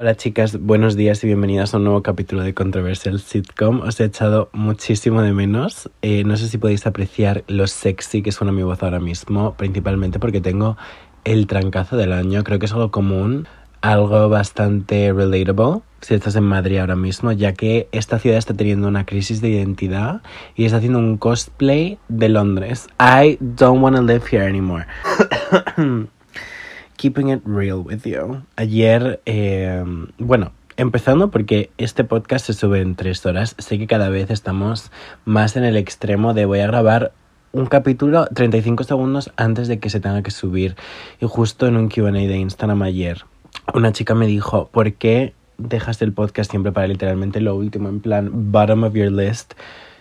Hola chicas, buenos días y bienvenidas a un nuevo capítulo de Controversial Sitcom. Os he echado muchísimo de menos. Eh, no sé si podéis apreciar lo sexy que suena mi voz ahora mismo, principalmente porque tengo el trancazo del año. Creo que es algo común, algo bastante relatable si estás en Madrid ahora mismo, ya que esta ciudad está teniendo una crisis de identidad y está haciendo un cosplay de Londres. I don't want to live here anymore. Keeping it real with you. Ayer, eh, bueno, empezando porque este podcast se sube en tres horas. Sé que cada vez estamos más en el extremo de voy a grabar un capítulo 35 segundos antes de que se tenga que subir. Y justo en un QA de Instagram ayer, una chica me dijo, ¿por qué dejas el podcast siempre para literalmente lo último? En plan, bottom of your list.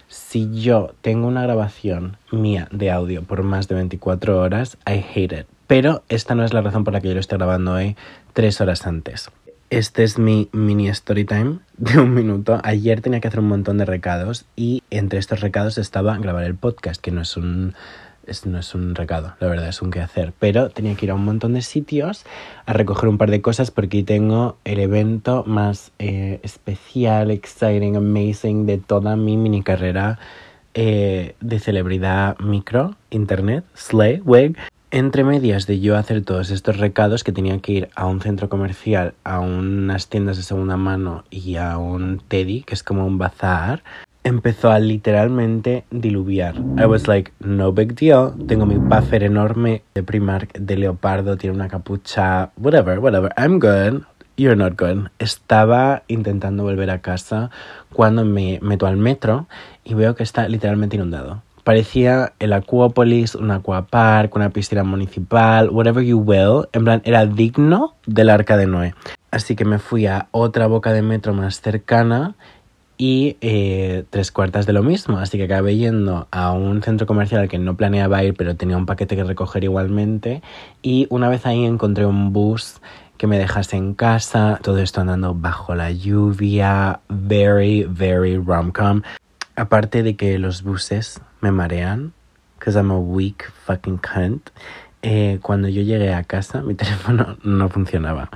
Si yo tengo una grabación mía de audio por más de 24 horas, I hate it. Pero esta no es la razón por la que yo lo estoy grabando hoy tres horas antes. Este es mi mini story time de un minuto. Ayer tenía que hacer un montón de recados y entre estos recados estaba grabar el podcast, que no es un no es un recado, la verdad, es un quehacer. Pero tenía que ir a un montón de sitios a recoger un par de cosas porque tengo el evento más eh, especial, exciting, amazing de toda mi mini carrera eh, de celebridad micro, internet, slay, wig. Entre medias de yo hacer todos estos recados que tenía que ir a un centro comercial, a unas tiendas de segunda mano y a un Teddy, que es como un bazar, empezó a literalmente diluviar. I was like, no big deal. Tengo mi buffer enorme de Primark de leopardo, tiene una capucha, whatever, whatever. I'm good. You're not good. Estaba intentando volver a casa cuando me meto al metro y veo que está literalmente inundado. Parecía el Aquapolis, un aquapark, una piscina municipal, whatever you will. En plan, era digno del arca de Noé. Así que me fui a otra boca de metro más cercana y eh, tres cuartas de lo mismo. Así que acabé yendo a un centro comercial al que no planeaba ir, pero tenía un paquete que recoger igualmente. Y una vez ahí encontré un bus que me dejase en casa. Todo esto andando bajo la lluvia. Very, very rom-com. Aparte de que los buses me marean, because I'm a weak fucking cunt. Eh, cuando yo llegué a casa, mi teléfono no funcionaba.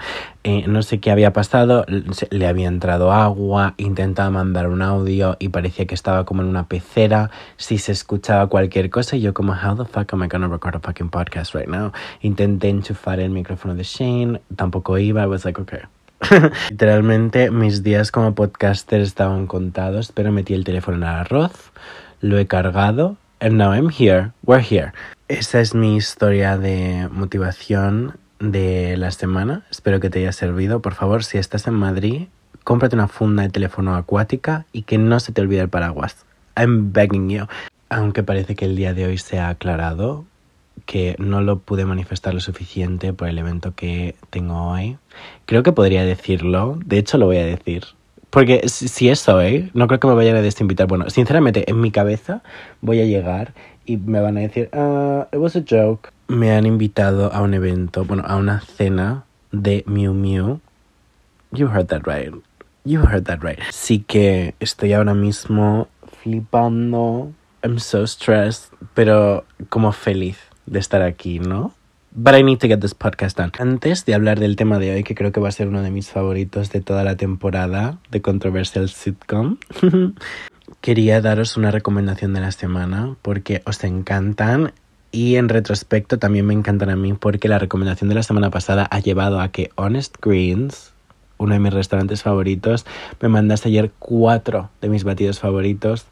Eh, no sé qué había pasado, le había entrado agua, intentaba mandar un audio y parecía que estaba como en una pecera. Si se escuchaba cualquier cosa, y yo, como, ¿How the fuck am I gonna record a fucking podcast right now? Intenté enchufar el micrófono de Shane, tampoco iba. I was like, okay. Literalmente mis días como podcaster estaban contados, pero metí el teléfono en el arroz, lo he cargado, and now I'm here, we're here. Esa es mi historia de motivación de la semana. Espero que te haya servido. Por favor, si estás en Madrid, cómprate una funda de teléfono acuática y que no se te olvide el paraguas. I'm begging you. Aunque parece que el día de hoy se ha aclarado, que no lo pude manifestar lo suficiente por el evento que tengo hoy. Creo que podría decirlo, de hecho lo voy a decir. Porque si es hoy, no creo que me vayan a desinvitar. Bueno, sinceramente, en mi cabeza voy a llegar y me van a decir, ah, it was a joke. Me han invitado a un evento, bueno, a una cena de Miu Miu. You heard that right. You heard that right. Sí que estoy ahora mismo flipando. I'm so stressed, pero como feliz de estar aquí, ¿no? But I need to get this podcast done. Antes de hablar del tema de hoy, que creo que va a ser uno de mis favoritos de toda la temporada de Controversial Sitcom, quería daros una recomendación de la semana porque os encantan y en retrospecto también me encantan a mí porque la recomendación de la semana pasada ha llevado a que Honest Greens, uno de mis restaurantes favoritos, me mandase ayer cuatro de mis batidos favoritos.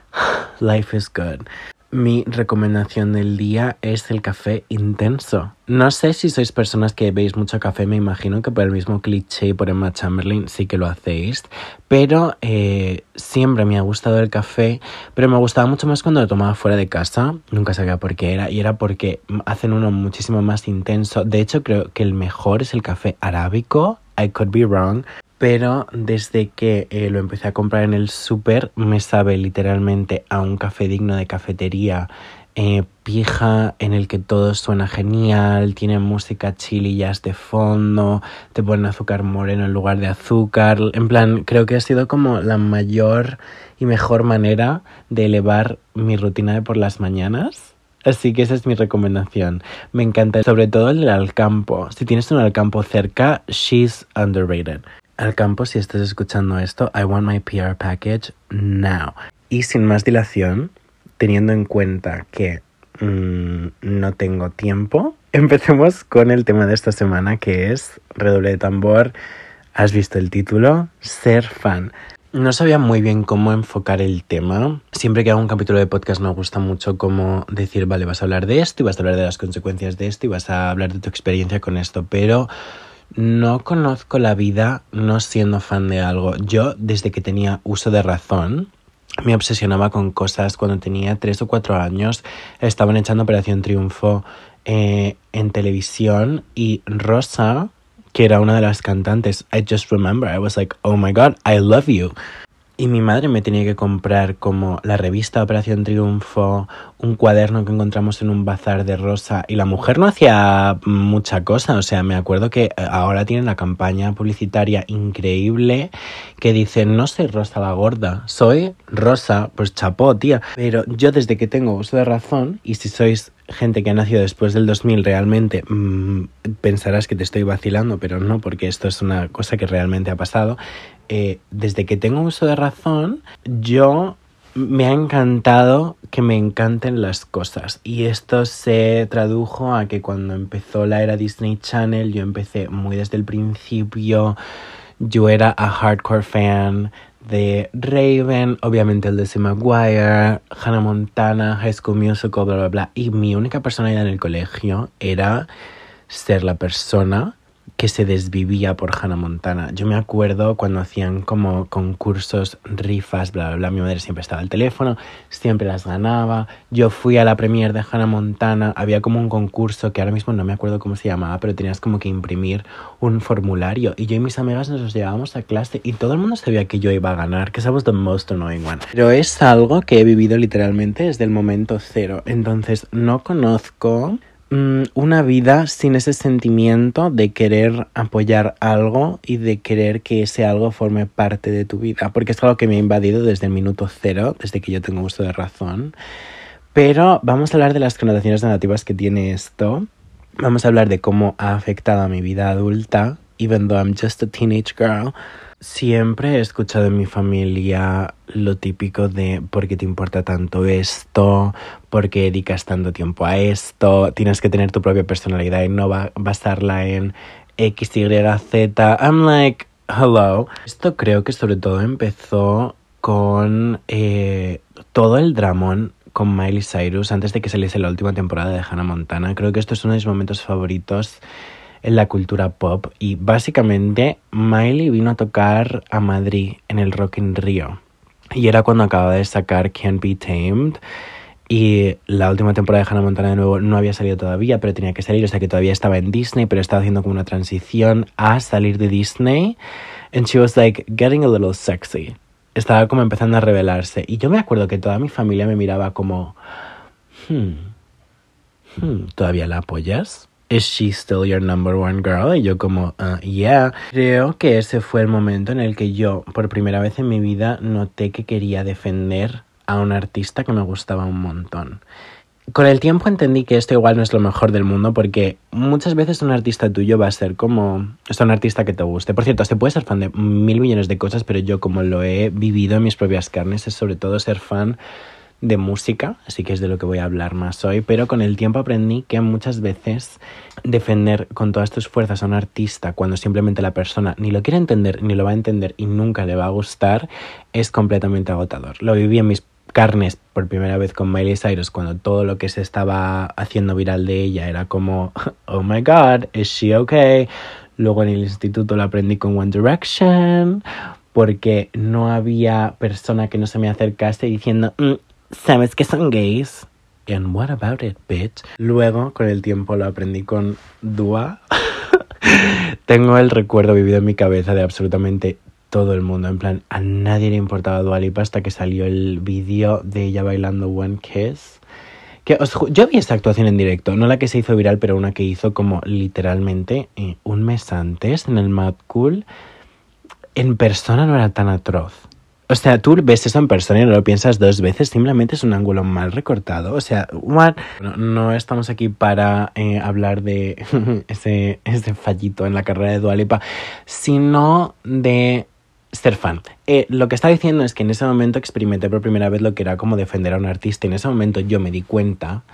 Life is good. Mi recomendación del día es el café intenso. No sé si sois personas que veis mucho café, me imagino que por el mismo cliché y por Emma Chamberlain sí que lo hacéis, pero eh, siempre me ha gustado el café, pero me gustaba mucho más cuando lo tomaba fuera de casa, nunca sabía por qué era, y era porque hacen uno muchísimo más intenso. De hecho, creo que el mejor es el café arábico, I could be wrong, pero desde que eh, lo empecé a comprar en el súper me sabe literalmente a un café digno de cafetería eh, pija en el que todo suena genial, tiene música chilillas de fondo, te ponen azúcar moreno en lugar de azúcar. En plan, creo que ha sido como la mayor y mejor manera de elevar mi rutina de por las mañanas. Así que esa es mi recomendación. Me encanta, sobre todo el Alcampo. Si tienes un Alcampo cerca, she's underrated. Alcampo, si estás escuchando esto, I want my PR package now. Y sin más dilación, teniendo en cuenta que mmm, no tengo tiempo, empecemos con el tema de esta semana que es redoble de tambor. Has visto el título, ser fan. No sabía muy bien cómo enfocar el tema. Siempre que hago un capítulo de podcast me gusta mucho cómo decir, vale, vas a hablar de esto y vas a hablar de las consecuencias de esto y vas a hablar de tu experiencia con esto, pero no conozco la vida no siendo fan de algo. Yo, desde que tenía uso de razón, me obsesionaba con cosas. Cuando tenía tres o cuatro años, estaban echando Operación Triunfo eh, en televisión y Rosa, que era una de las cantantes, I just remember, I was like, oh my god, I love you. Y mi madre me tenía que comprar como la revista Operación Triunfo, un cuaderno que encontramos en un bazar de Rosa. Y la mujer no hacía mucha cosa. O sea, me acuerdo que ahora tiene una campaña publicitaria increíble que dice, no soy Rosa la gorda, soy Rosa, pues chapó, tía. Pero yo desde que tengo uso de razón, y si sois gente que ha nacido después del 2000 realmente mmm, pensarás que te estoy vacilando, pero no, porque esto es una cosa que realmente ha pasado. Eh, desde que tengo uso de razón, yo me ha encantado que me encanten las cosas. Y esto se tradujo a que cuando empezó la era Disney Channel, yo empecé muy desde el principio. Yo era a hardcore fan de Raven, obviamente el de C. Maguire, Hannah Montana, High School Musical, bla, bla, bla. Y mi única personalidad en el colegio era ser la persona que se desvivía por Hannah Montana. Yo me acuerdo cuando hacían como concursos, rifas, bla, bla, bla. Mi madre siempre estaba al teléfono, siempre las ganaba. Yo fui a la premiere de Hannah Montana. Había como un concurso que ahora mismo no me acuerdo cómo se llamaba, pero tenías como que imprimir un formulario. Y yo y mis amigas nos los llevábamos a clase y todo el mundo sabía que yo iba a ganar, que was the most annoying one. Pero es algo que he vivido literalmente desde el momento cero. Entonces no conozco una vida sin ese sentimiento de querer apoyar algo y de querer que ese algo forme parte de tu vida, porque es algo que me ha invadido desde el minuto cero, desde que yo tengo uso de razón. Pero vamos a hablar de las connotaciones negativas que tiene esto. Vamos a hablar de cómo ha afectado a mi vida adulta, even though I'm just a teenage girl. Siempre he escuchado en mi familia lo típico de ¿por qué te importa tanto esto? ¿Por qué dedicas tanto tiempo a esto? Tienes que tener tu propia personalidad y no va basarla en X, Y, Z. I'm like, hello. Esto creo que sobre todo empezó con eh, todo el dramón con Miley Cyrus antes de que saliese la última temporada de Hannah Montana. Creo que esto es uno de mis momentos favoritos en la cultura pop y básicamente Miley vino a tocar a Madrid en el Rock in Rio y era cuando acababa de sacar Can't Be Tamed y la última temporada de Hannah Montana de nuevo no había salido todavía, pero tenía que salir, o sea que todavía estaba en Disney, pero estaba haciendo como una transición a salir de Disney. And she was like getting a little sexy. Estaba como empezando a revelarse. Y yo me acuerdo que toda mi familia me miraba como, hmm, hmm ¿todavía la apoyas? ¿Is she still your number one girl? Y yo como, uh, yeah. Creo que ese fue el momento en el que yo, por primera vez en mi vida, noté que quería defender a un artista que me gustaba un montón. Con el tiempo entendí que esto igual no es lo mejor del mundo porque muchas veces un artista tuyo va a ser como... Es un artista que te guste. Por cierto, se puede ser fan de mil millones de cosas, pero yo como lo he vivido en mis propias carnes es sobre todo ser fan de música, así que es de lo que voy a hablar más hoy, pero con el tiempo aprendí que muchas veces defender con todas tus fuerzas a un artista cuando simplemente la persona ni lo quiere entender, ni lo va a entender y nunca le va a gustar, es completamente agotador. Lo viví en mis carnes por primera vez con Miley Cyrus cuando todo lo que se estaba haciendo viral de ella era como, oh my god, is she okay? Luego en el instituto lo aprendí con One Direction porque no había persona que no se me acercase diciendo, mm, sabes que son gays. And what about it, bitch? Luego, con el tiempo, lo aprendí con Dua. Tengo el recuerdo vivido en mi cabeza de absolutamente todo el mundo. En plan, a nadie le importaba Dua Lipa hasta que salió el vídeo de ella bailando One Kiss. Que yo vi esta actuación en directo, no la que se hizo viral, pero una que hizo como literalmente eh, un mes antes en el Mad Cool. En persona no era tan atroz. O sea, tú ves eso en persona y no lo piensas dos veces, simplemente es un ángulo mal recortado. O sea, what? No, estamos aquí para eh, hablar de ese, ese fallito en la carrera de Dualipa, sino de ser fan. Eh, lo que está diciendo es que en ese momento experimenté por primera vez lo que era como defender a un artista. Y en ese momento yo me di cuenta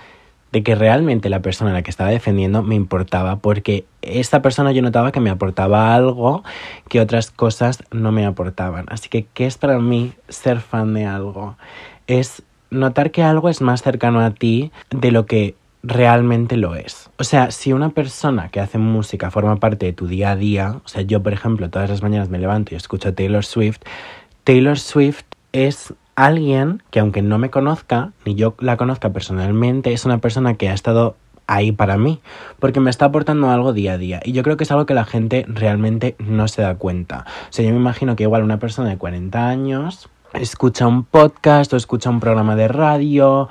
de que realmente la persona a la que estaba defendiendo me importaba porque esta persona yo notaba que me aportaba algo que otras cosas no me aportaban. Así que, ¿qué es para mí ser fan de algo? Es notar que algo es más cercano a ti de lo que realmente lo es. O sea, si una persona que hace música forma parte de tu día a día, o sea, yo por ejemplo todas las mañanas me levanto y escucho Taylor Swift, Taylor Swift es alguien que aunque no me conozca, ni yo la conozca personalmente, es una persona que ha estado ahí para mí, porque me está aportando algo día a día. Y yo creo que es algo que la gente realmente no se da cuenta. O sea, yo me imagino que igual una persona de 40 años escucha un podcast o escucha un programa de radio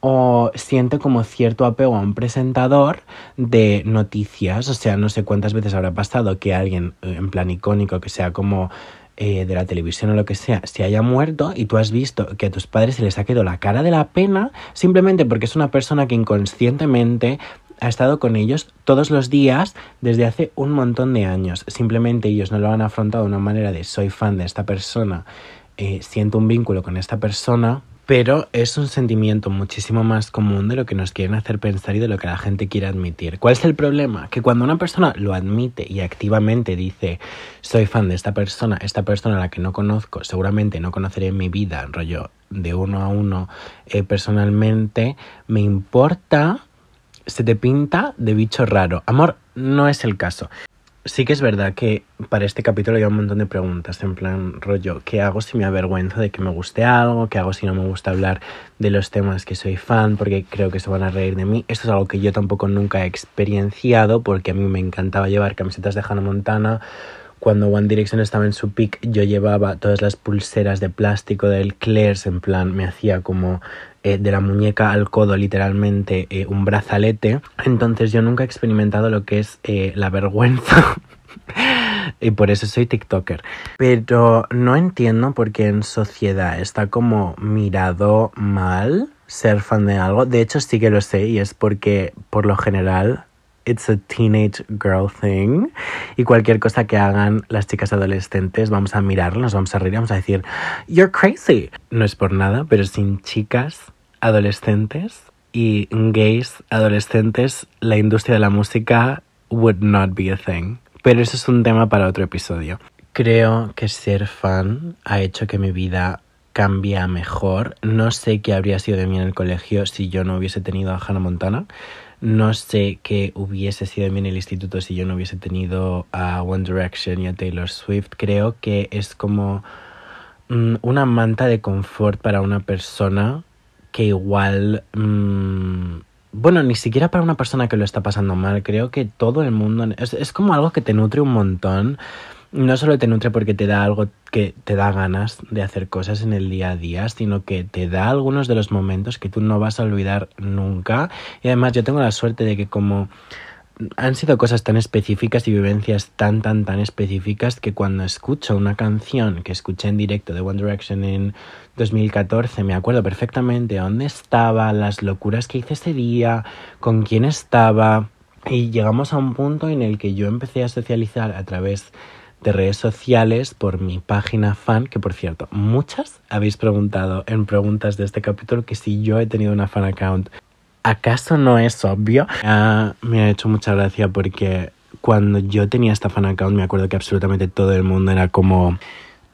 o siente como cierto apego a un presentador de noticias. O sea, no sé cuántas veces habrá pasado que alguien eh, en plan icónico, que sea como eh, de la televisión o lo que sea, se haya muerto y tú has visto que a tus padres se les ha quedado la cara de la pena simplemente porque es una persona que inconscientemente ha estado con ellos todos los días desde hace un montón de años. Simplemente ellos no lo han afrontado de una manera de soy fan de esta persona, eh, siento un vínculo con esta persona pero es un sentimiento muchísimo más común de lo que nos quieren hacer pensar y de lo que la gente quiere admitir. ¿Cuál es el problema? Que cuando una persona lo admite y activamente dice, soy fan de esta persona, esta persona a la que no conozco, seguramente no conoceré en mi vida, rollo de uno a uno eh, personalmente, me importa, se te pinta de bicho raro. Amor, no es el caso sí que es verdad que para este capítulo hay un montón de preguntas, en plan rollo, ¿qué hago si me avergüenzo de que me guste algo? ¿Qué hago si no me gusta hablar de los temas que soy fan? Porque creo que se van a reír de mí. Esto es algo que yo tampoco nunca he experienciado porque a mí me encantaba llevar camisetas de Hannah Montana. Cuando One Direction estaba en su peak, yo llevaba todas las pulseras de plástico del Claire's, en plan, me hacía como eh, de la muñeca al codo literalmente eh, un brazalete. Entonces yo nunca he experimentado lo que es eh, la vergüenza. y por eso soy TikToker. Pero no entiendo por qué en sociedad está como mirado mal ser fan de algo. De hecho sí que lo sé y es porque por lo general it's a teenage girl thing. Y cualquier cosa que hagan las chicas adolescentes, vamos a mirarlas, vamos a reír, vamos a decir, you're crazy. No es por nada, pero sin chicas adolescentes y gays adolescentes, la industria de la música would not be a thing. Pero eso es un tema para otro episodio. Creo que ser fan ha hecho que mi vida cambie mejor. No sé qué habría sido de mí en el colegio si yo no hubiese tenido a Hannah Montana. No sé qué hubiese sido de mí en el instituto si yo no hubiese tenido a One Direction y a Taylor Swift. Creo que es como mm, una manta de confort para una persona que igual... Mm, bueno, ni siquiera para una persona que lo está pasando mal. Creo que todo el mundo... Es, es como algo que te nutre un montón no solo te nutre porque te da algo que te da ganas de hacer cosas en el día a día, sino que te da algunos de los momentos que tú no vas a olvidar nunca. Y además yo tengo la suerte de que como han sido cosas tan específicas y vivencias tan, tan, tan específicas que cuando escucho una canción que escuché en directo de One Direction en 2014, me acuerdo perfectamente dónde estaba, las locuras que hice ese día, con quién estaba. Y llegamos a un punto en el que yo empecé a socializar a través de redes sociales por mi página fan, que por cierto, muchas habéis preguntado en preguntas de este capítulo que si yo he tenido una fan account. ¿Acaso no es obvio? me ha hecho mucha gracia porque cuando yo tenía esta fan account me acuerdo que absolutamente todo el mundo era como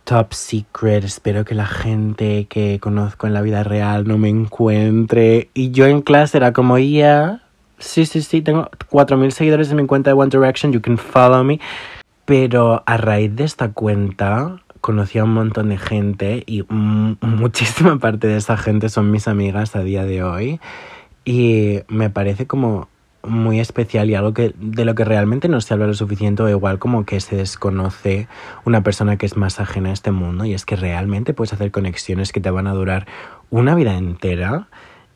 top secret, espero que la gente que conozco en la vida real no me encuentre. Y yo en clase era como, ya, sí, sí, sí, tengo 4.000 seguidores en mi cuenta de One Direction, you can follow me. Pero a raíz de esta cuenta conocí a un montón de gente y muchísima parte de esa gente son mis amigas a día de hoy. Y me parece como muy especial y algo que de lo que realmente no se habla lo suficiente o igual como que se desconoce una persona que es más ajena a este mundo y es que realmente puedes hacer conexiones que te van a durar una vida entera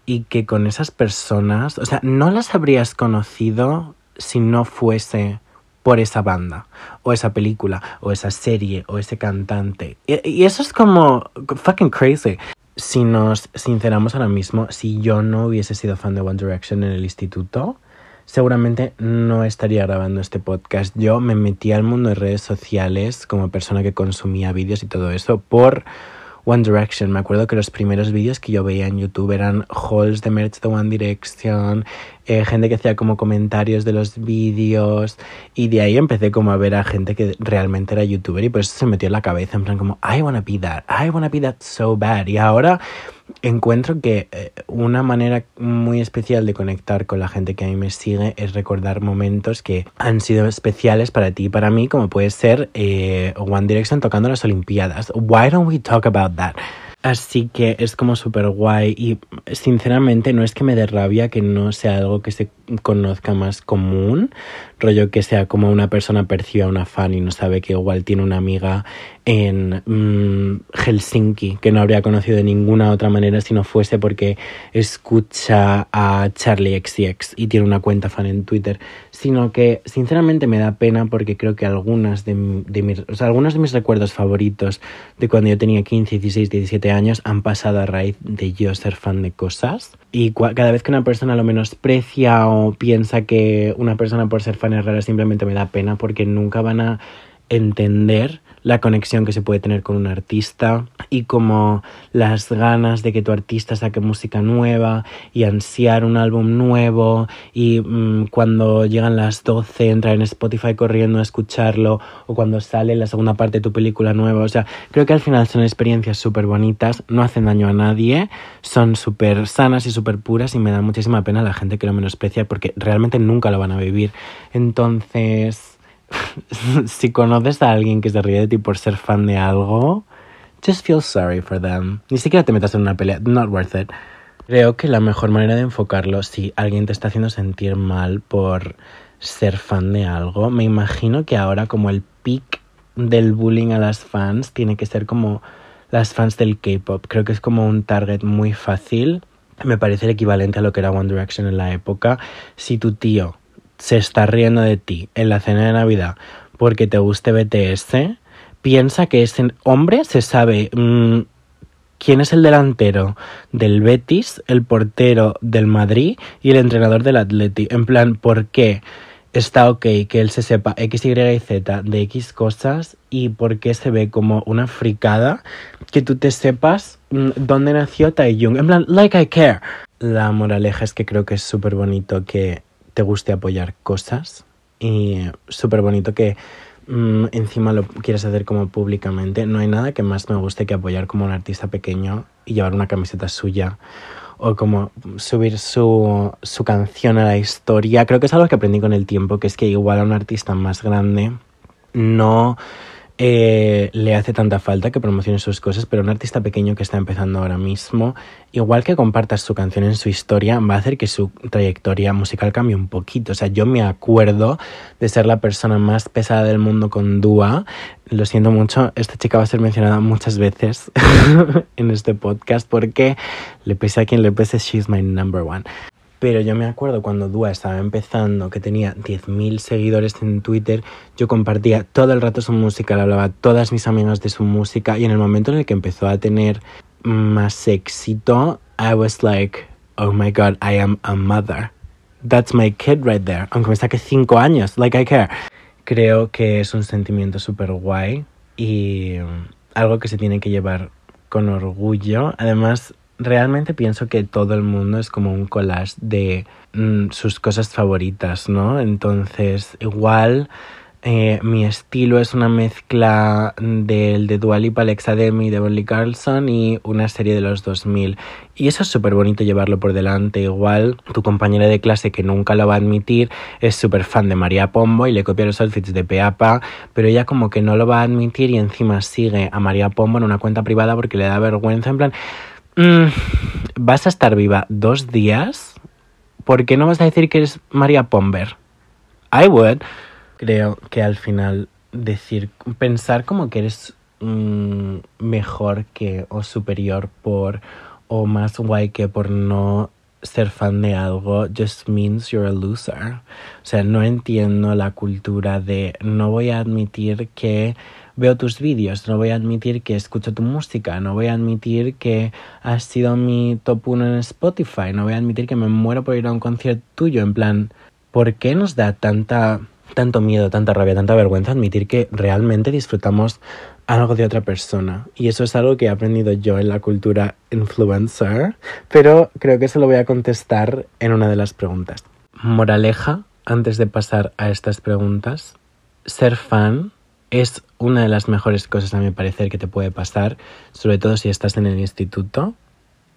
y que con esas personas, o sea, no las habrías conocido si no fuese por esa banda, o esa película, o esa serie, o ese cantante. Y, y eso es como fucking crazy si nos sinceramos ahora mismo, si yo no hubiese sido fan de One Direction en el instituto, seguramente no estaría grabando este podcast. Yo me metí al mundo de redes sociales como persona que consumía vídeos y todo eso por One Direction. Me acuerdo que los primeros vídeos que yo veía en YouTube eran hauls de merch de One Direction, eh, gente que hacía como comentarios de los vídeos y de ahí empecé como a ver a gente que realmente era youtuber y por eso se metió en la cabeza en plan como I wanna be that, I wanna be that so bad y ahora encuentro que eh, una manera muy especial de conectar con la gente que a mí me sigue es recordar momentos que han sido especiales para ti y para mí, como puede ser eh, One Direction tocando las Olimpiadas. Why don't we talk about that? Así que es como súper guay y sinceramente no es que me dé rabia que no sea algo que se conozca más común, rollo que sea como una persona percibe a una fan y no sabe que igual tiene una amiga en mm, Helsinki que no habría conocido de ninguna otra manera si no fuese porque escucha a Charlie XCX y tiene una cuenta fan en Twitter, sino que sinceramente me da pena porque creo que algunas de, de mis, o sea, algunos de mis recuerdos favoritos de cuando yo tenía 15, 16, 17 años han pasado a raíz de yo ser fan de cosas y cada vez que una persona lo menosprecia o piensa que una persona por ser fan es rara simplemente me da pena porque nunca van a entender la conexión que se puede tener con un artista y como las ganas de que tu artista saque música nueva y ansiar un álbum nuevo y mmm, cuando llegan las 12 entrar en Spotify corriendo a escucharlo o cuando sale la segunda parte de tu película nueva. O sea, creo que al final son experiencias súper bonitas, no hacen daño a nadie, son súper sanas y súper puras y me da muchísima pena la gente que lo menosprecia porque realmente nunca lo van a vivir. Entonces si conoces a alguien que se ríe de ti por ser fan de algo, just feel sorry for them. Ni siquiera te metas en una pelea, not worth it. Creo que la mejor manera de enfocarlo, si alguien te está haciendo sentir mal por ser fan de algo, me imagino que ahora como el peak del bullying a las fans tiene que ser como las fans del K-pop. Creo que es como un target muy fácil. Me parece el equivalente a lo que era One Direction en la época. Si tu tío se está riendo de ti en la cena de Navidad porque te guste BTS, piensa que ese hombre se sabe mmm, quién es el delantero del Betis, el portero del Madrid y el entrenador del Atleti. En plan, ¿por qué está ok que él se sepa X, Y y Z de X cosas y por qué se ve como una fricada que tú te sepas mmm, dónde nació Taeyong? En plan, like I care. La moraleja es que creo que es súper bonito que te guste apoyar cosas y súper bonito que mmm, encima lo quieras hacer como públicamente. No hay nada que más me guste que apoyar como un artista pequeño y llevar una camiseta suya o como subir su, su canción a la historia. Creo que es algo que aprendí con el tiempo, que es que igual a un artista más grande no eh, le hace tanta falta que promocione sus cosas, pero un artista pequeño que está empezando ahora mismo, igual que compartas su canción en su historia, va a hacer que su trayectoria musical cambie un poquito. O sea, yo me acuerdo de ser la persona más pesada del mundo con Dua. Lo siento mucho, esta chica va a ser mencionada muchas veces en este podcast porque le pese a quien le pese, she's my number one. Pero yo me acuerdo cuando Dua estaba empezando, que tenía 10.000 seguidores en Twitter, yo compartía todo el rato su música, le hablaba a todas mis amigas de su música y en el momento en el que empezó a tener más éxito, I was like, oh my god, I am a mother. That's my kid right there. Aunque me saque 5 años, like I care. Creo que es un sentimiento súper guay y algo que se tiene que llevar con orgullo. Además, realmente pienso que todo el mundo es como un collage de mm, sus cosas favoritas, ¿no? Entonces, igual eh, mi estilo es una mezcla del de Dua Lipa, Alexa Demi, de Bonnie Carlson y una serie de los 2000. Y eso es súper bonito llevarlo por delante. Igual tu compañera de clase que nunca lo va a admitir es súper fan de María Pombo y le copia los outfits de Peapa, pero ella como que no lo va a admitir y encima sigue a María Pombo en una cuenta privada porque le da vergüenza. En plan, Mm, vas a estar viva dos días. ¿Por qué no vas a decir que eres María Pomber? I would. Creo que al final decir, pensar como que eres mmm, mejor que o superior por o más guay que por no ser fan de algo just means you're a loser. O sea, no entiendo la cultura de no voy a admitir que veo tus vídeos, no voy a admitir que escucho tu música, no voy a admitir que has sido mi top uno en Spotify, no voy a admitir que me muero por ir a un concierto tuyo, en plan, ¿por qué nos da tanta tanto miedo, tanta rabia, tanta vergüenza admitir que realmente disfrutamos algo de otra persona. Y eso es algo que he aprendido yo en la cultura influencer, pero creo que se lo voy a contestar en una de las preguntas. Moraleja, antes de pasar a estas preguntas, ser fan es una de las mejores cosas a mi parecer que te puede pasar, sobre todo si estás en el instituto.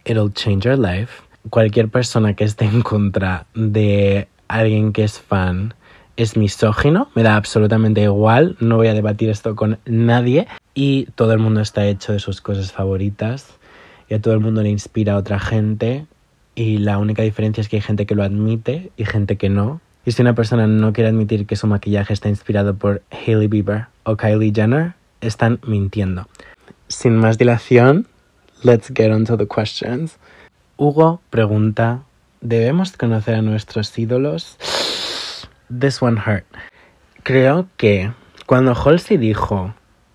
It'll change your life. Cualquier persona que esté en contra de alguien que es fan es misógino, me da absolutamente igual, no voy a debatir esto con nadie y todo el mundo está hecho de sus cosas favoritas y a todo el mundo le inspira a otra gente y la única diferencia es que hay gente que lo admite y gente que no. Y si una persona no quiere admitir que su maquillaje está inspirado por Hailey Bieber o Kylie Jenner, están mintiendo. Sin más dilación, let's get on to the questions. Hugo pregunta, ¿debemos conocer a nuestros ídolos? This one hurt. Creo que cuando Halsey dijo,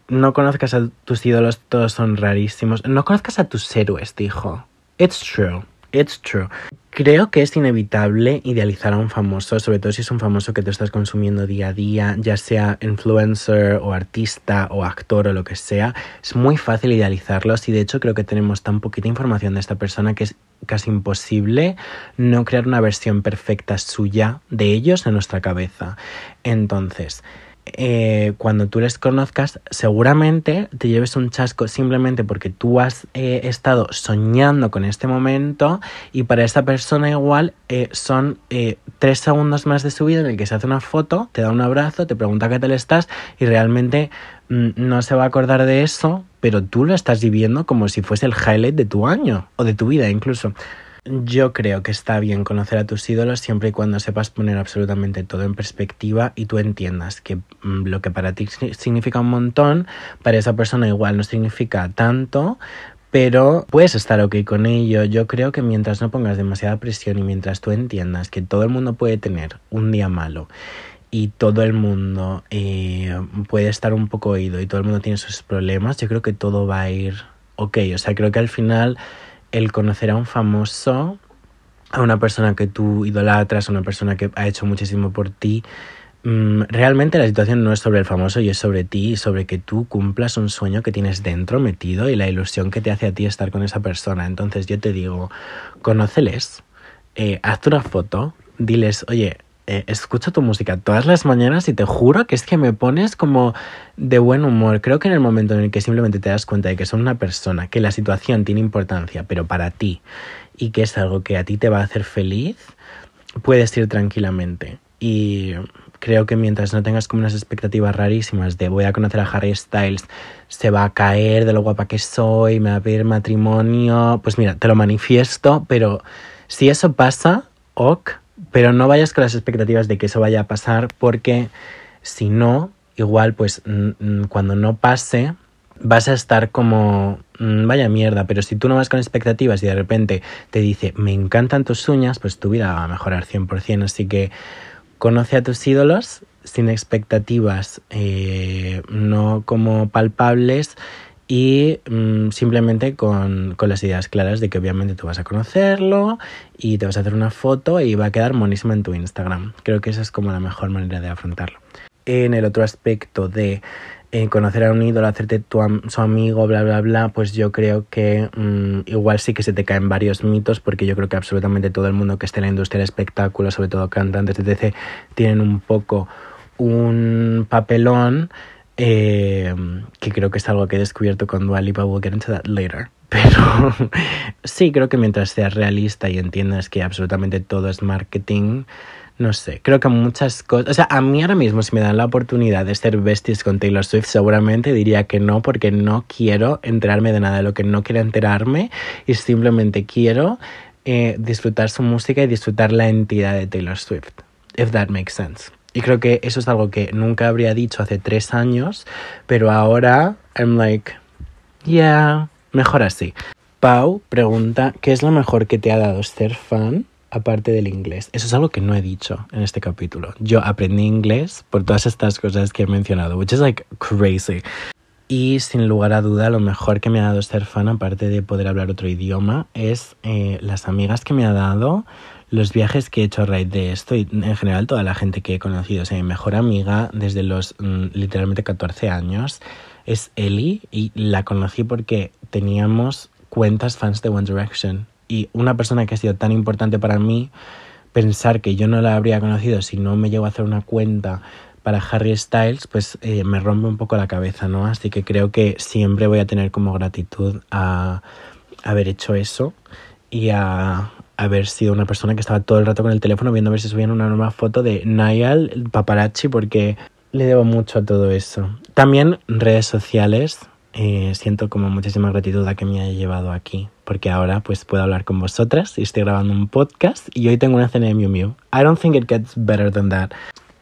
no conozcas a tus ídolos, todos son rarísimos, no conozcas a tus héroes, dijo. It's true. It's true. Creo que es inevitable idealizar a un famoso, sobre todo si es un famoso que tú estás consumiendo día a día, ya sea influencer o artista o actor o lo que sea. Es muy fácil idealizarlos y de hecho creo que tenemos tan poquita información de esta persona que es casi imposible no crear una versión perfecta suya de ellos en nuestra cabeza. Entonces, eh, cuando tú les conozcas, seguramente te lleves un chasco simplemente porque tú has eh, estado soñando con este momento y para esa persona igual eh, son tres segundos más de su vida en el que se hace una foto, te da un abrazo, te pregunta qué tal estás y realmente mm, no se va a acordar de eso, pero tú lo estás viviendo como si fuese el highlight de tu año o de tu vida incluso. Yo creo que está bien conocer a tus ídolos siempre y cuando sepas poner absolutamente todo en perspectiva y tú entiendas que mm, lo que para ti significa un montón, para esa persona igual no significa tanto, pero puedes estar ok con ello. Yo creo que mientras no pongas demasiada presión y mientras tú entiendas que todo el mundo puede tener un día malo y todo el mundo eh, puede estar un poco oído y todo el mundo tiene sus problemas, yo creo que todo va a ir ok. O sea, creo que al final el conocer a un famoso, a una persona que tú idolatras, a una persona que ha hecho muchísimo por ti, mm, realmente la situación no es sobre el famoso y es sobre ti y sobre que tú cumplas un sueño que tienes dentro metido y la ilusión que te hace a ti estar con esa persona. Entonces yo te digo, conóceles, eh, hazte una foto, diles, oye, eh, escucho tu música todas las mañanas y te juro que es que me pones como de buen humor. Creo que en el momento en el que simplemente te das cuenta de que son una persona, que la situación tiene importancia, pero para ti, y que es algo que a ti te va a hacer feliz, puedes ir tranquilamente. Y creo que mientras no tengas como unas expectativas rarísimas de voy a conocer a Harry Styles, se va a caer de lo guapa que soy, me va a pedir matrimonio, pues mira, te lo manifiesto, pero si eso pasa, ok, pero no vayas con las expectativas de que eso vaya a pasar porque si no, igual pues cuando no pase vas a estar como vaya mierda, pero si tú no vas con expectativas y de repente te dice me encantan tus uñas, pues tu vida va a mejorar 100%, así que conoce a tus ídolos sin expectativas eh, no como palpables y mm, simplemente con, con, las ideas claras de que obviamente tú vas a conocerlo y te vas a hacer una foto y va a quedar monísima en tu Instagram. Creo que esa es como la mejor manera de afrontarlo. En el otro aspecto de eh, conocer a un ídolo, hacerte tu su amigo, bla, bla, bla, pues yo creo que mm, igual sí que se te caen varios mitos porque yo creo que absolutamente todo el mundo que esté en la industria del espectáculo, sobre todo cantantes, etc., tienen un poco un papelón eh, que creo que es algo que he descubierto con Dua Lipa, we'll get into that later. Pero sí, creo que mientras seas realista y entiendas que absolutamente todo es marketing, no sé, creo que muchas cosas, o sea, a mí ahora mismo si me dan la oportunidad de ser besties con Taylor Swift, seguramente diría que no, porque no quiero enterarme de nada de lo que no quiero enterarme y simplemente quiero eh, disfrutar su música y disfrutar la entidad de Taylor Swift, if that makes sense. Y creo que eso es algo que nunca habría dicho hace tres años, pero ahora I'm like, yeah, mejor así. Pau pregunta, ¿qué es lo mejor que te ha dado ser fan aparte del inglés? Eso es algo que no he dicho en este capítulo. Yo aprendí inglés por todas estas cosas que he mencionado, which is like crazy. Y sin lugar a duda, lo mejor que me ha dado ser fan, aparte de poder hablar otro idioma, es eh, las amigas que me ha dado, los viajes que he hecho a raíz de esto y en general toda la gente que he conocido. O sea, mi mejor amiga desde los mm, literalmente 14 años es Ellie y la conocí porque teníamos cuentas fans de One Direction. Y una persona que ha sido tan importante para mí, pensar que yo no la habría conocido si no me llego a hacer una cuenta para Harry Styles, pues eh, me rompe un poco la cabeza, ¿no? Así que creo que siempre voy a tener como gratitud a haber hecho eso y a haber sido una persona que estaba todo el rato con el teléfono viendo a ver si subían una nueva foto de Niall, paparazzi, porque le debo mucho a todo eso. También redes sociales, eh, siento como muchísima gratitud a que me haya llevado aquí, porque ahora pues puedo hablar con vosotras y estoy grabando un podcast y hoy tengo una cena de Miu Miu. I don't think it gets better than that.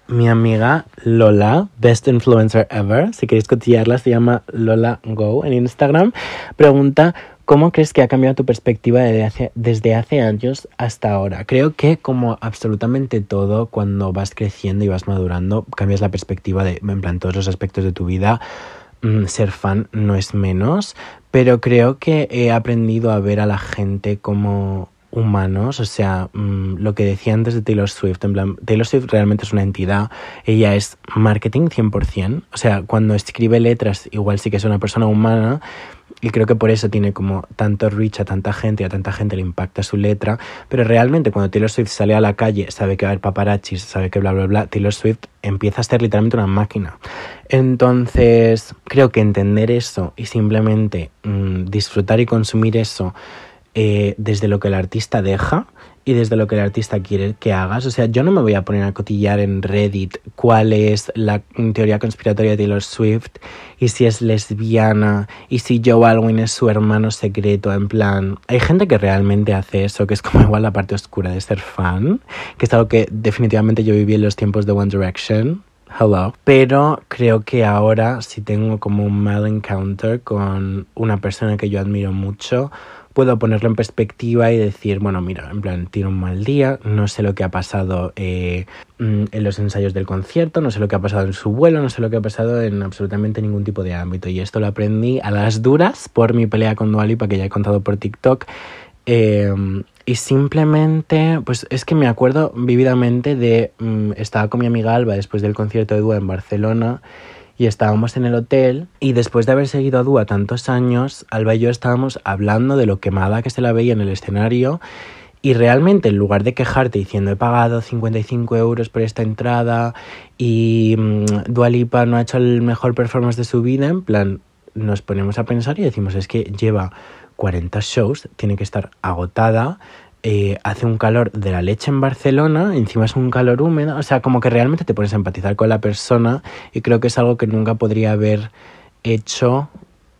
Mi amiga Lola, best influencer ever, si queréis cotillarla, se llama Lola Go en Instagram, pregunta ¿Cómo crees que ha cambiado tu perspectiva desde hace, desde hace años hasta ahora? Creo que como absolutamente todo, cuando vas creciendo y vas madurando, cambias la perspectiva de, en plan, todos los aspectos de tu vida. Mm, ser fan no es menos, pero creo que he aprendido a ver a la gente como humanos, o sea, mm, lo que decía antes de Taylor Swift, en plan, Taylor Swift realmente es una entidad, ella es marketing 100%, o sea, cuando escribe letras igual sí que es una persona humana, y creo que por eso tiene como tanto reach a tanta gente y a tanta gente le impacta su letra. Pero realmente cuando Taylor Swift sale a la calle, sabe que va a haber paparazzis, sabe que bla, bla, bla, Taylor Swift empieza a ser literalmente una máquina. Entonces, creo que entender eso y simplemente mm, disfrutar y consumir eso eh, desde lo que el artista deja y desde lo que el artista quiere que hagas. O sea, yo no me voy a poner a cotillar en Reddit cuál es la teoría conspiratoria de Taylor Swift y si es lesbiana y si Joe Alwyn es su hermano secreto. En plan, hay gente que realmente hace eso, que es como igual la parte oscura de ser fan, que es algo que definitivamente yo viví en los tiempos de One Direction. Hello. Pero creo que ahora si tengo como un mal encounter con una persona que yo admiro mucho puedo ponerlo en perspectiva y decir, bueno, mira, en plan, tiene un mal día, no sé lo que ha pasado eh, mm, en los ensayos del concierto, no sé lo que ha pasado en su vuelo, no sé lo que ha pasado en absolutamente ningún tipo de ámbito. Y esto lo aprendí a las duras por mi pelea con Dualipa, que ya he contado por TikTok. Em, y simplemente, pues es que me acuerdo vividamente de, mm, estaba con mi amiga Alba después del concierto de Dua en Barcelona y estábamos en el hotel y después de haber seguido a Dúa tantos años, Alba y yo estábamos hablando de lo quemada que se la veía en el escenario y realmente en lugar de quejarte diciendo he pagado 55 euros por esta entrada y mmm, Dualipa no ha hecho el mejor performance de su vida, en plan nos ponemos a pensar y decimos es que lleva 40 shows, tiene que estar agotada, eh, hace un calor de la leche en Barcelona, encima es un calor húmedo, o sea, como que realmente te pones a empatizar con la persona y creo que es algo que nunca podría haber hecho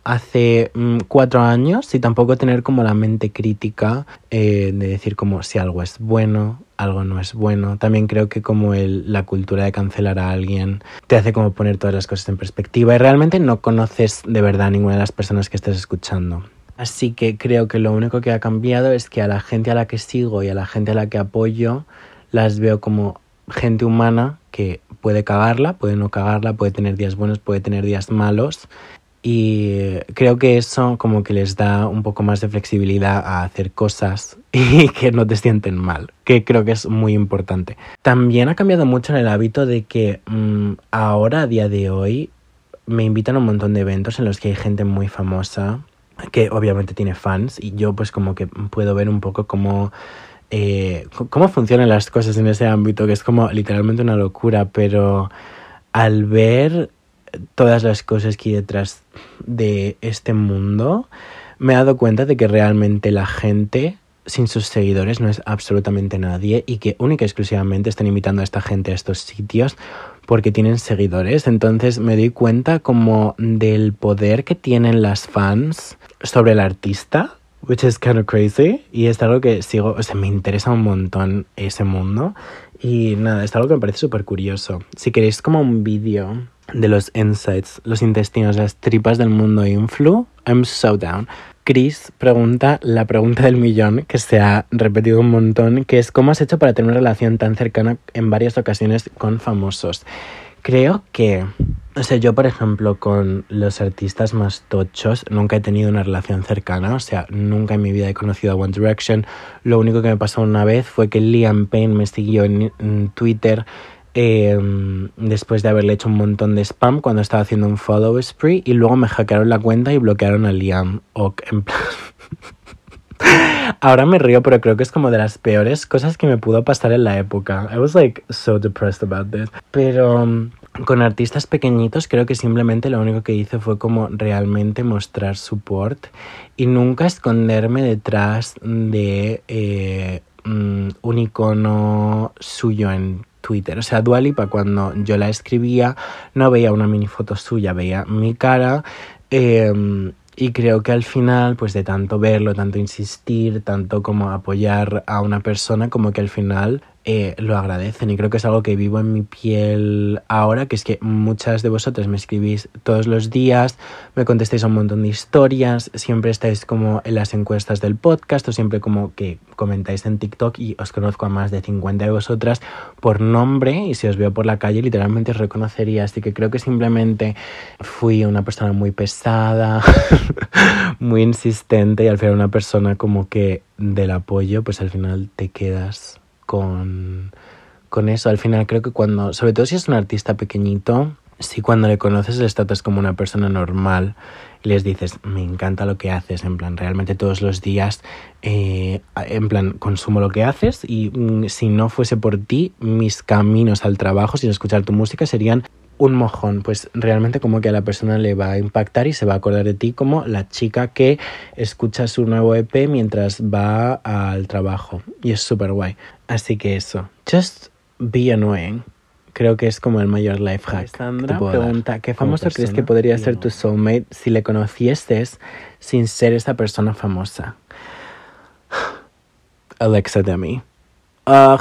hace mm, cuatro años y tampoco tener como la mente crítica eh, de decir como si algo es bueno, algo no es bueno. También creo que como el, la cultura de cancelar a alguien te hace como poner todas las cosas en perspectiva y realmente no conoces de verdad a ninguna de las personas que estés escuchando. Así que creo que lo único que ha cambiado es que a la gente a la que sigo y a la gente a la que apoyo las veo como gente humana que puede cagarla, puede no cagarla, puede tener días buenos, puede tener días malos. Y creo que eso como que les da un poco más de flexibilidad a hacer cosas y que no te sienten mal, que creo que es muy importante. También ha cambiado mucho en el hábito de que mmm, ahora, a día de hoy, me invitan a un montón de eventos en los que hay gente muy famosa que obviamente tiene fans y yo pues como que puedo ver un poco cómo, eh, cómo funcionan las cosas en ese ámbito, que es como literalmente una locura, pero al ver todas las cosas que hay detrás de este mundo, me he dado cuenta de que realmente la gente sin sus seguidores no es absolutamente nadie y que única y exclusivamente están invitando a esta gente a estos sitios porque tienen seguidores. Entonces me doy cuenta como del poder que tienen las fans sobre el artista, which is kind of crazy. Y es algo que sigo, o sea, me interesa un montón ese mundo. Y nada, es algo que me parece súper curioso. Si queréis como un vídeo de los insights, los intestinos, las tripas del mundo influ, I'm so down. Chris pregunta la pregunta del millón que se ha repetido un montón, que es ¿cómo has hecho para tener una relación tan cercana en varias ocasiones con famosos? Creo que, o sea, yo por ejemplo con los artistas más tochos nunca he tenido una relación cercana, o sea, nunca en mi vida he conocido a One Direction. Lo único que me pasó una vez fue que Liam Payne me siguió en, en Twitter eh, después de haberle hecho un montón de spam cuando estaba haciendo un follow spree y luego me hackearon la cuenta y bloquearon a Liam Ok, en plan... Ahora me río, pero creo que es como de las peores cosas que me pudo pasar en la época. I was like so depressed about this. Pero um, con artistas pequeñitos creo que simplemente lo único que hice fue como realmente mostrar support y nunca esconderme detrás de eh, mm, un icono suyo en Twitter. O sea, Dualipa cuando yo la escribía no veía una mini foto suya, veía mi cara. Eh, y creo que al final, pues de tanto verlo, tanto insistir, tanto como apoyar a una persona, como que al final eh, lo agradecen y creo que es algo que vivo en mi piel ahora, que es que muchas de vosotras me escribís todos los días, me contestáis un montón de historias, siempre estáis como en las encuestas del podcast o siempre como que comentáis en TikTok y os conozco a más de 50 de vosotras por nombre y si os veo por la calle literalmente os reconocería, así que creo que simplemente fui una persona muy pesada, muy insistente y al final una persona como que del apoyo pues al final te quedas con, con eso. Al final creo que cuando, sobre todo si es un artista pequeñito, si cuando le conoces le tratas como una persona normal y les dices, me encanta lo que haces, en plan, realmente todos los días, eh, en plan, consumo lo que haces y mm, si no fuese por ti, mis caminos al trabajo sin escuchar tu música serían un mojón, pues realmente como que a la persona le va a impactar y se va a acordar de ti como la chica que escucha su nuevo EP mientras va al trabajo y es súper guay. Así que eso, just be annoying. Creo que es como el mayor life hack. Sandra pregunta, ¿qué famoso crees que podría ser tu soulmate si le conocieses sin ser esa persona famosa? Alexa Demi. Ugh.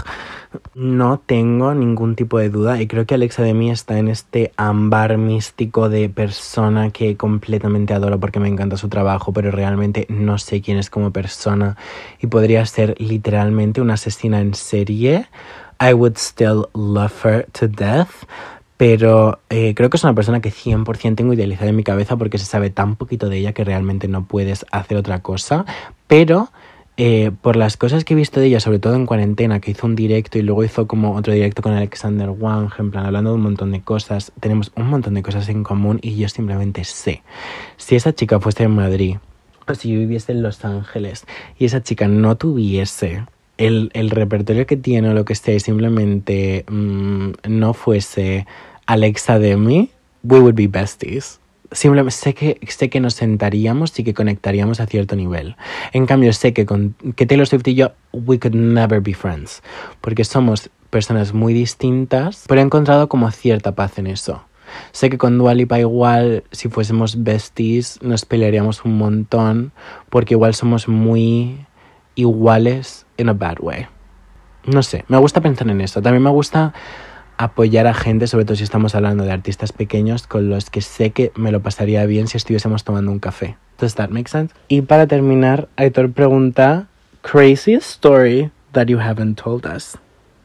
No tengo ningún tipo de duda y creo que Alexa de mí está en este ámbar místico de persona que completamente adoro porque me encanta su trabajo, pero realmente no sé quién es como persona y podría ser literalmente una asesina en serie. I would still love her to death, pero eh, creo que es una persona que 100% tengo idealizada en mi cabeza porque se sabe tan poquito de ella que realmente no puedes hacer otra cosa, pero eh, por las cosas que he visto de ella, sobre todo en cuarentena, que hizo un directo y luego hizo como otro directo con Alexander Wang, en plan, hablando de un montón de cosas, tenemos un montón de cosas en común y yo simplemente sé, si esa chica fuese en Madrid o si yo viviese en Los Ángeles y esa chica no tuviese el, el repertorio que tiene o lo que sea simplemente mm, no fuese Alexa Demi, we would be besties simplemente sé que, sé que nos sentaríamos y que conectaríamos a cierto nivel. En cambio, sé que con que Taylor Swift y yo, we could never be friends, porque somos personas muy distintas, pero he encontrado como cierta paz en eso. Sé que con Dua Lipa igual, si fuésemos besties, nos pelearíamos un montón, porque igual somos muy iguales in a bad way. No sé, me gusta pensar en eso. También me gusta apoyar a gente, sobre todo si estamos hablando de artistas pequeños con los que sé que me lo pasaría bien si estuviésemos tomando un café. Does that make sense? Y para terminar, Aitor pregunta, craziest story that you haven't told us.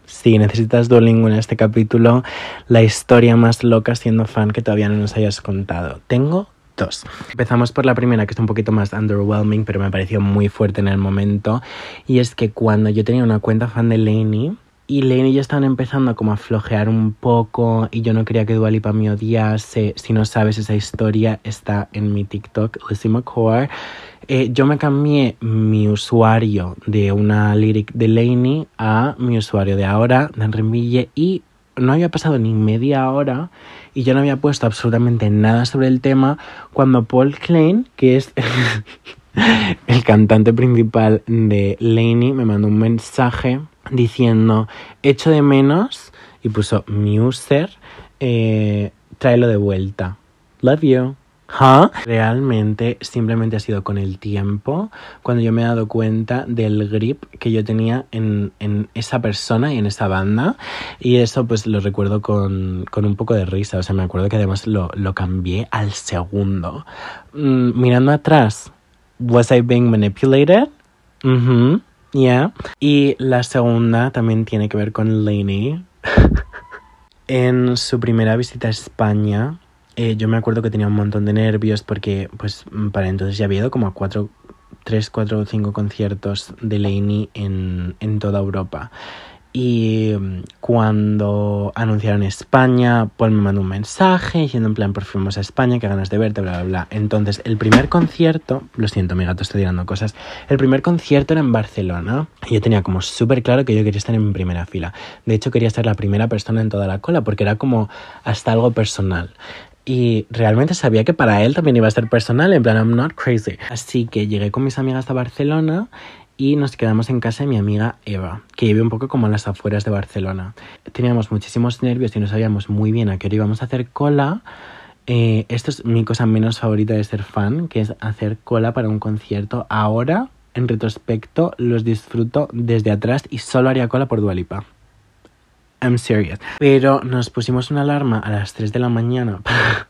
Si necesitas Duolingo en este capítulo, la historia más loca siendo fan que todavía no nos hayas contado. Tengo dos. Empezamos por la primera, que es un poquito más underwhelming, pero me pareció muy fuerte en el momento. Y es que cuando yo tenía una cuenta fan de Lainey, y Lane y yo estaban empezando como a flojear un poco y yo no quería que Dualipa me odiase. Si no sabes esa historia, está en mi TikTok, Lizzie McCord. Eh, yo me cambié mi usuario de una lyric de Laney a mi usuario de ahora, de Enremille, y no había pasado ni media hora y yo no había puesto absolutamente nada sobre el tema cuando Paul Klein, que es el cantante principal de Laney, me mandó un mensaje diciendo, echo de menos, y puso mi user, eh, tráelo de vuelta. Love you. Realmente simplemente ha sido con el tiempo cuando yo me he dado cuenta del grip que yo tenía en, en esa persona y en esa banda y eso pues lo recuerdo con, con, un poco de risa, o sea me acuerdo que además lo, lo cambié al segundo. Mm, mirando atrás, Was I being manipulated? Mhm. Yeah. Y la segunda también tiene que ver con Lainey. en su primera visita a España, eh, yo me acuerdo que tenía un montón de nervios porque, pues, para entonces ya había ido como a cuatro, tres, cuatro o cinco conciertos de Lainey en, en toda Europa. Y mm, cuando anunciaron España, Paul me mandó un mensaje diciendo en plan, por fin vamos a España, que ganas de verte, bla, bla, bla. Entonces, el primer concierto, lo siento, mi gato está tirando cosas, el primer concierto era en Barcelona. Y yo tenía como súper claro que yo quería estar en primera fila. De hecho, quería ser la primera persona en toda la cola porque era como hasta algo personal. Y realmente sabía que para él también iba a ser personal, en plan, I'm not crazy. Así que llegué con mis amigas a Barcelona y nos quedamos en casa de mi amiga Eva, que vive un poco como en las afueras de Barcelona. Teníamos muchísimos nervios y no sabíamos muy bien a qué hora íbamos a hacer cola. Eh, esto es mi cosa menos favorita de ser fan, que es hacer cola para un concierto. Ahora, en retrospecto, los disfruto desde atrás y solo haría cola por Dualipa. I'm serious. Pero nos pusimos una alarma a las 3 de la mañana para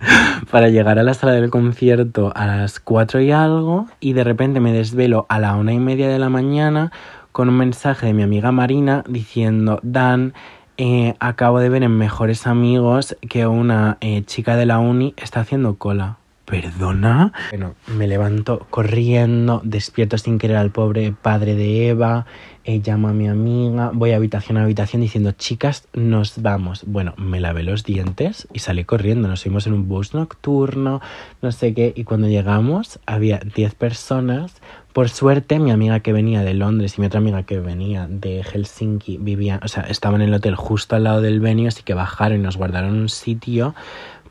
llegar a la sala del concierto a las 4 y algo y de repente me desvelo a la una y media de la mañana con un mensaje de mi amiga Marina diciendo Dan eh, acabo de ver en Mejores Amigos que una eh, chica de la uni está haciendo cola. ¿Perdona? Bueno, me levanto corriendo, despierto sin querer al pobre padre de Eva, eh, llamo a mi amiga, voy habitación a habitación diciendo, chicas, nos vamos. Bueno, me lavé los dientes y salí corriendo, nos fuimos en un bus nocturno, no sé qué, y cuando llegamos había 10 personas. Por suerte, mi amiga que venía de Londres y mi otra amiga que venía de Helsinki vivían, o sea, estaban en el hotel justo al lado del venue, así que bajaron y nos guardaron un sitio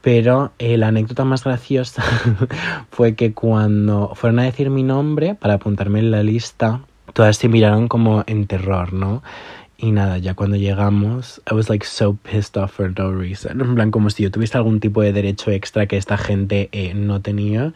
pero eh, la anécdota más graciosa fue que cuando fueron a decir mi nombre para apuntarme en la lista, todas se miraron como en terror, ¿no? Y nada, ya cuando llegamos, I was like so pissed off for no reason. En plan, como si yo tuviese algún tipo de derecho extra que esta gente eh, no tenía.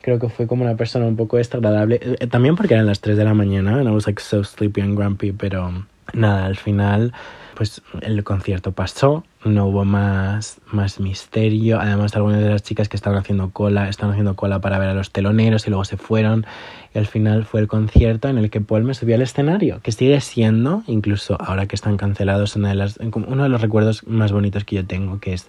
Creo que fue como una persona un poco desagradable. Eh, también porque eran las 3 de la mañana, and I was like so sleepy and grumpy, pero nada, al final pues el concierto pasó, no hubo más, más misterio. Además, algunas de las chicas que estaban haciendo cola, estaban haciendo cola para ver a los teloneros y luego se fueron. Y al final fue el concierto en el que Paul me subió al escenario, que sigue siendo, incluso ahora que están cancelados, una de las, uno de los recuerdos más bonitos que yo tengo, que es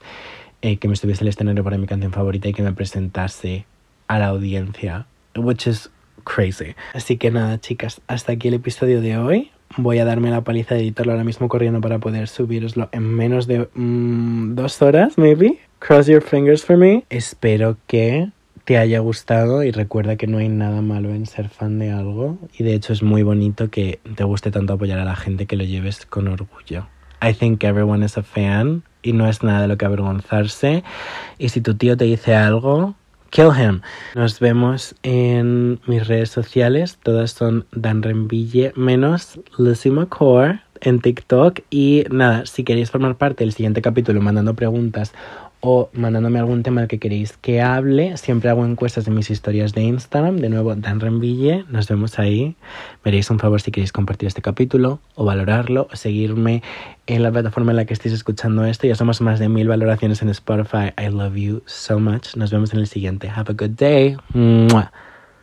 eh, que me subiese al escenario para mi canción favorita y que me presentase a la audiencia, which is crazy. Así que nada, chicas, hasta aquí el episodio de hoy voy a darme la paliza de editarlo ahora mismo corriendo para poder subiroslo en menos de mm, dos horas, maybe. Cross your fingers for me. Espero que te haya gustado y recuerda que no hay nada malo en ser fan de algo y de hecho es muy bonito que te guste tanto apoyar a la gente que lo lleves con orgullo. I think everyone is a fan y no es nada de lo que avergonzarse y si tu tío te dice algo, Kill Him. Nos vemos en mis redes sociales. Todas son Dan Renville menos Lucy McCore en TikTok. Y nada, si queréis formar parte del siguiente capítulo mandando preguntas o mandándome algún tema del que queréis que hable. Siempre hago encuestas en mis historias de Instagram. De nuevo, Dan Renville. Nos vemos ahí. Me haréis un favor si queréis compartir este capítulo o valorarlo o seguirme en la plataforma en la que estéis escuchando esto. Ya somos más de mil valoraciones en Spotify. I love you so much. Nos vemos en el siguiente. Have a good day.